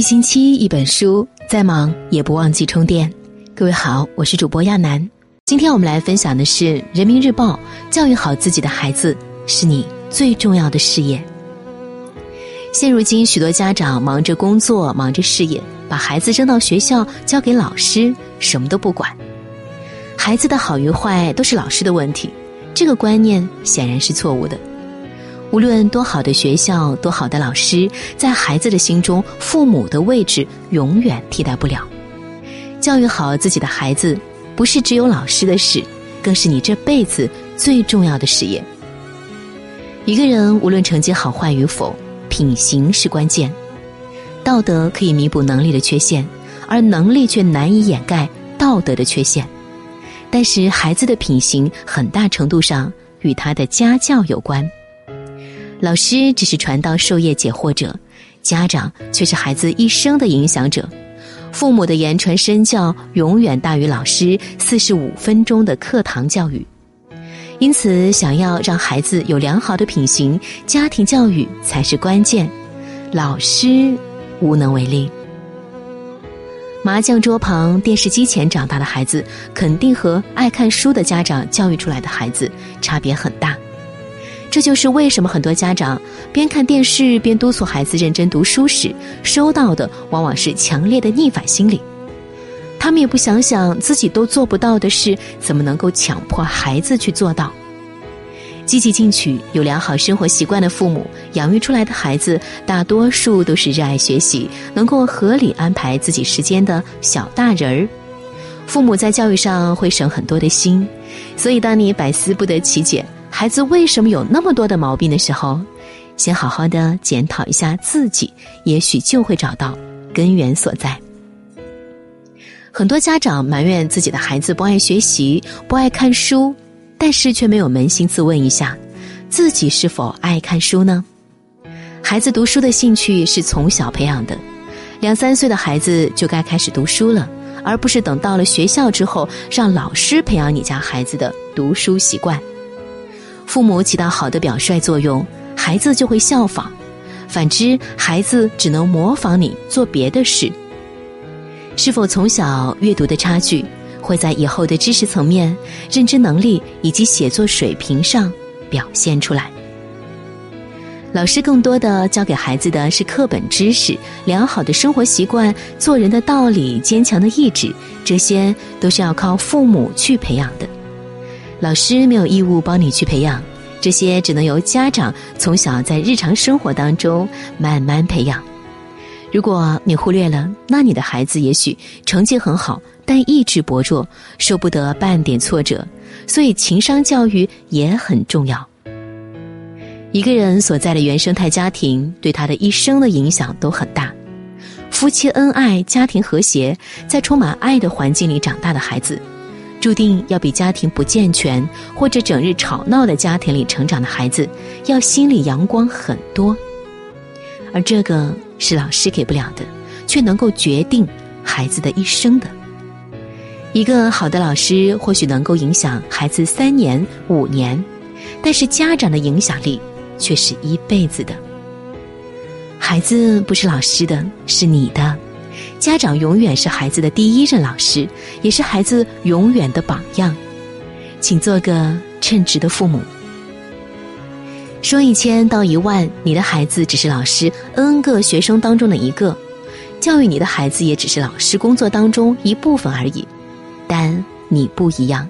一星期一本书，再忙也不忘记充电。各位好，我是主播亚楠。今天我们来分享的是《人民日报》：教育好自己的孩子是你最重要的事业。现如今，许多家长忙着工作，忙着事业，把孩子扔到学校交给老师，什么都不管。孩子的好与坏都是老师的问题，这个观念显然是错误的。无论多好的学校，多好的老师，在孩子的心中，父母的位置永远替代不了。教育好自己的孩子，不是只有老师的事，更是你这辈子最重要的事业。一个人无论成绩好坏与否，品行是关键。道德可以弥补能力的缺陷，而能力却难以掩盖道德的缺陷。但是孩子的品行，很大程度上与他的家教有关。老师只是传道授业解惑者，家长却是孩子一生的影响者。父母的言传身教永远大于老师四十五分钟的课堂教育。因此，想要让孩子有良好的品行，家庭教育才是关键。老师无能为力。麻将桌旁、电视机前长大的孩子，肯定和爱看书的家长教育出来的孩子差别很大。这就是为什么很多家长边看电视边督促孩子认真读书时，收到的往往是强烈的逆反心理。他们也不想想自己都做不到的事，怎么能够强迫孩子去做到？积极进取、有良好生活习惯的父母养育出来的孩子，大多数都是热爱学习、能够合理安排自己时间的小大人儿。父母在教育上会省很多的心，所以当你百思不得其解。孩子为什么有那么多的毛病的时候，先好好的检讨一下自己，也许就会找到根源所在。很多家长埋怨自己的孩子不爱学习、不爱看书，但是却没有扪心自问一下，自己是否爱看书呢？孩子读书的兴趣是从小培养的，两三岁的孩子就该开始读书了，而不是等到了学校之后让老师培养你家孩子的读书习惯。父母起到好的表率作用，孩子就会效仿；反之，孩子只能模仿你做别的事。是否从小阅读的差距，会在以后的知识层面、认知能力以及写作水平上表现出来？老师更多的教给孩子的是课本知识、良好的生活习惯、做人的道理、坚强的意志，这些都是要靠父母去培养的。老师没有义务帮你去培养，这些只能由家长从小在日常生活当中慢慢培养。如果你忽略了，那你的孩子也许成绩很好，但意志薄弱，受不得半点挫折。所以，情商教育也很重要。一个人所在的原生态家庭，对他的一生的影响都很大。夫妻恩爱、家庭和谐，在充满爱的环境里长大的孩子。注定要比家庭不健全或者整日吵闹的家庭里成长的孩子，要心里阳光很多。而这个是老师给不了的，却能够决定孩子的一生的。一个好的老师或许能够影响孩子三年五年，但是家长的影响力却是一辈子的。孩子不是老师的，是你的。家长永远是孩子的第一任老师，也是孩子永远的榜样。请做个称职的父母。说一千道一万，你的孩子只是老师 n 个学生当中的一个，教育你的孩子也只是老师工作当中一部分而已。但你不一样，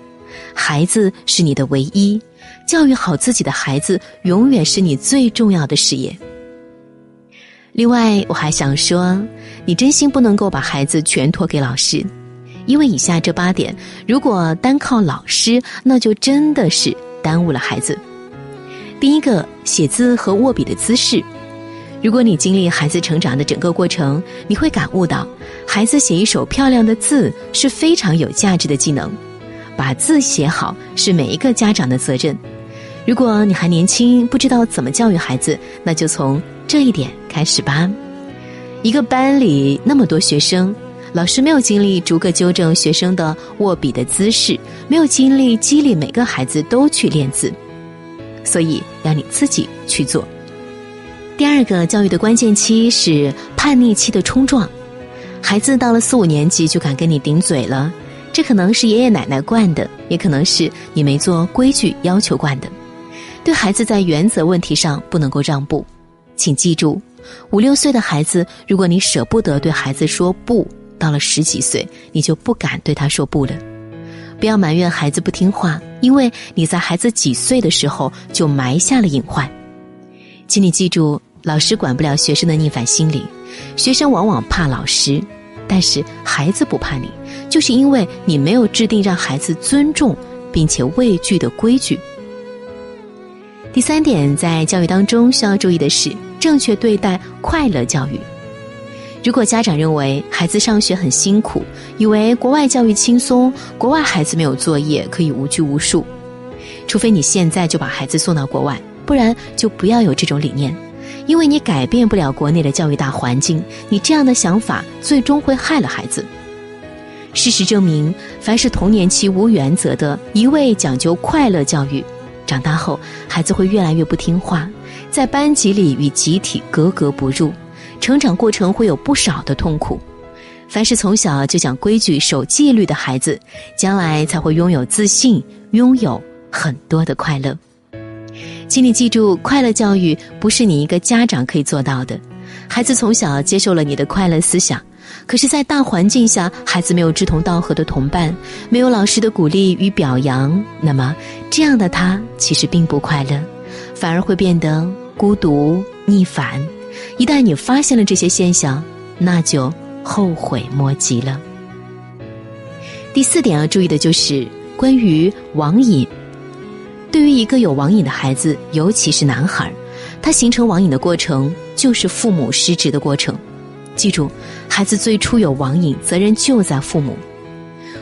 孩子是你的唯一，教育好自己的孩子，永远是你最重要的事业。另外，我还想说，你真心不能够把孩子全托给老师，因为以下这八点，如果单靠老师，那就真的是耽误了孩子。第一个，写字和握笔的姿势。如果你经历孩子成长的整个过程，你会感悟到，孩子写一手漂亮的字是非常有价值的技能，把字写好是每一个家长的责任。如果你还年轻，不知道怎么教育孩子，那就从这一点开始吧。一个班里那么多学生，老师没有精力逐个纠正学生的握笔的姿势，没有精力激励每个孩子都去练字，所以要你自己去做。第二个教育的关键期是叛逆期的冲撞，孩子到了四五年级就敢跟你顶嘴了，这可能是爷爷奶奶惯的，也可能是你没做规矩要求惯的。对孩子在原则问题上不能够让步，请记住，五六岁的孩子，如果你舍不得对孩子说不，到了十几岁你就不敢对他说不了。不要埋怨孩子不听话，因为你在孩子几岁的时候就埋下了隐患。请你记住。老师管不了学生的逆反心理，学生往往怕老师，但是孩子不怕你，就是因为你没有制定让孩子尊重并且畏惧的规矩。第三点，在教育当中需要注意的是正确对待快乐教育。如果家长认为孩子上学很辛苦，以为国外教育轻松，国外孩子没有作业可以无拘无束，除非你现在就把孩子送到国外，不然就不要有这种理念。因为你改变不了国内的教育大环境，你这样的想法最终会害了孩子。事实证明，凡是童年期无原则的、一味讲究快乐教育，长大后孩子会越来越不听话，在班级里与集体格格不入，成长过程会有不少的痛苦。凡是从小就讲规矩、守纪律的孩子，将来才会拥有自信，拥有很多的快乐。请你记住，快乐教育不是你一个家长可以做到的。孩子从小接受了你的快乐思想，可是，在大环境下，孩子没有志同道合的同伴，没有老师的鼓励与表扬，那么这样的他其实并不快乐，反而会变得孤独逆反。一旦你发现了这些现象，那就后悔莫及了。第四点要注意的就是关于网瘾。对于一个有网瘾的孩子，尤其是男孩，他形成网瘾的过程就是父母失职的过程。记住，孩子最初有网瘾，责任就在父母。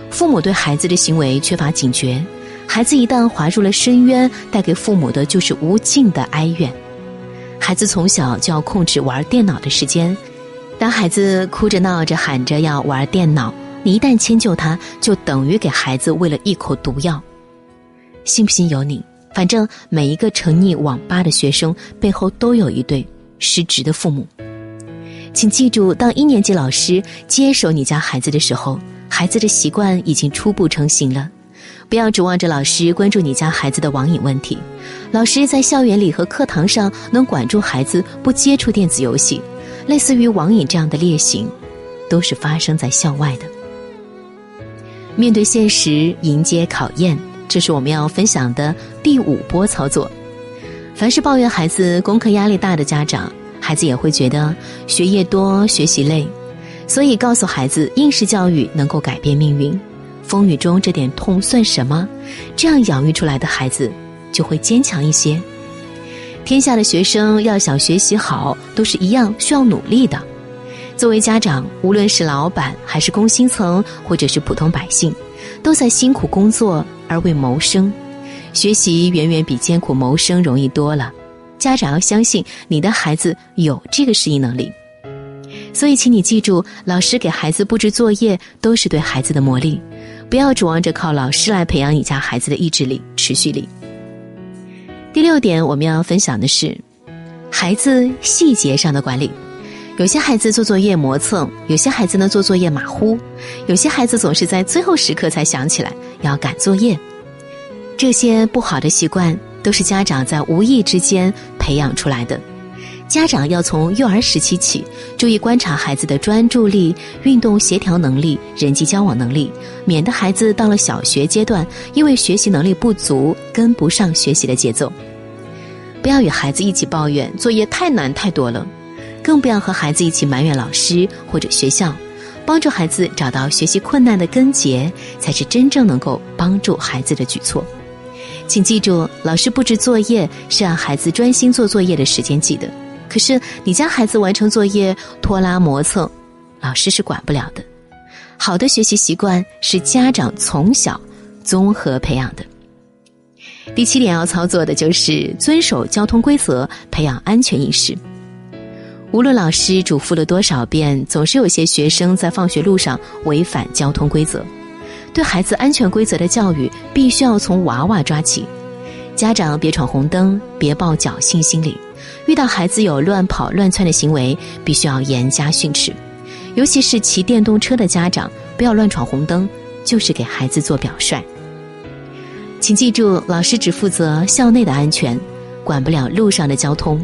父母对孩子的行为缺乏警觉，孩子一旦滑入了深渊，带给父母的就是无尽的哀怨。孩子从小就要控制玩电脑的时间，当孩子哭着闹着喊着要玩电脑，你一旦迁就他，就等于给孩子喂了一口毒药。信不信由你，反正每一个沉溺网吧的学生背后都有一对失职的父母。请记住，当一年级老师接手你家孩子的时候，孩子的习惯已经初步成型了。不要指望着老师关注你家孩子的网瘾问题，老师在校园里和课堂上能管住孩子不接触电子游戏，类似于网瘾这样的劣行，都是发生在校外的。面对现实，迎接考验。这是我们要分享的第五波操作。凡是抱怨孩子功课压力大的家长，孩子也会觉得学业多、学习累，所以告诉孩子，应试教育能够改变命运，风雨中这点痛算什么？这样养育出来的孩子就会坚强一些。天下的学生要想学习好，都是一样需要努力的。作为家长，无论是老板还是工薪层，或者是普通百姓。都在辛苦工作而为谋生，学习远远比艰苦谋生容易多了。家长要相信你的孩子有这个适应能力，所以请你记住，老师给孩子布置作业都是对孩子的磨砺，不要指望着靠老师来培养你家孩子的意志力、持续力。第六点，我们要分享的是孩子细节上的管理。有些孩子做作业磨蹭，有些孩子呢做作业马虎，有些孩子总是在最后时刻才想起来要赶作业。这些不好的习惯都是家长在无意之间培养出来的。家长要从幼儿时期起，注意观察孩子的专注力、运动协调能力、人际交往能力，免得孩子到了小学阶段，因为学习能力不足，跟不上学习的节奏。不要与孩子一起抱怨作业太难太多了。更不要和孩子一起埋怨老师或者学校，帮助孩子找到学习困难的根结，才是真正能够帮助孩子的举措。请记住，老师布置作业是让孩子专心做作业的时间记的。可是你家孩子完成作业拖拉磨蹭，老师是管不了的。好的学习习惯是家长从小综合培养的。第七点要操作的就是遵守交通规则，培养安全意识。无论老师嘱咐了多少遍，总是有些学生在放学路上违反交通规则。对孩子安全规则的教育，必须要从娃娃抓起。家长别闯红灯，别抱侥幸心理，遇到孩子有乱跑乱窜的行为，必须要严加训斥。尤其是骑电动车的家长，不要乱闯红灯，就是给孩子做表率。请记住，老师只负责校内的安全，管不了路上的交通。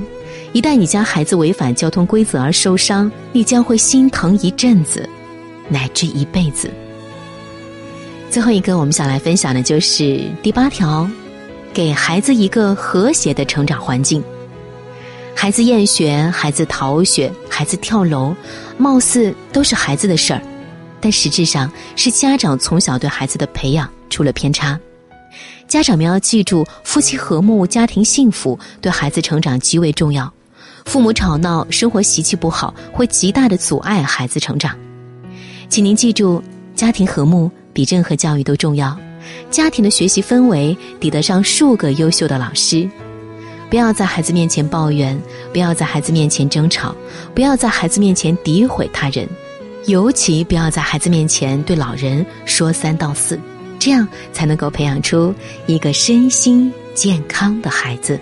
一旦你家孩子违反交通规则而受伤，你将会心疼一阵子，乃至一辈子。最后一个，我们想来分享的就是第八条：给孩子一个和谐的成长环境。孩子厌学、孩子逃学、孩子跳楼，貌似都是孩子的事儿，但实质上是家长从小对孩子的培养出了偏差。家长们要记住，夫妻和睦、家庭幸福对孩子成长极为重要。父母吵闹、生活习气不好，会极大的阻碍孩子成长。请您记住，家庭和睦比任何教育都重要。家庭的学习氛围抵得上数个优秀的老师。不要在孩子面前抱怨，不要在孩子面前争吵，不要在孩子面前诋毁他人，尤其不要在孩子面前对老人说三道四。这样才能够培养出一个身心健康的孩子。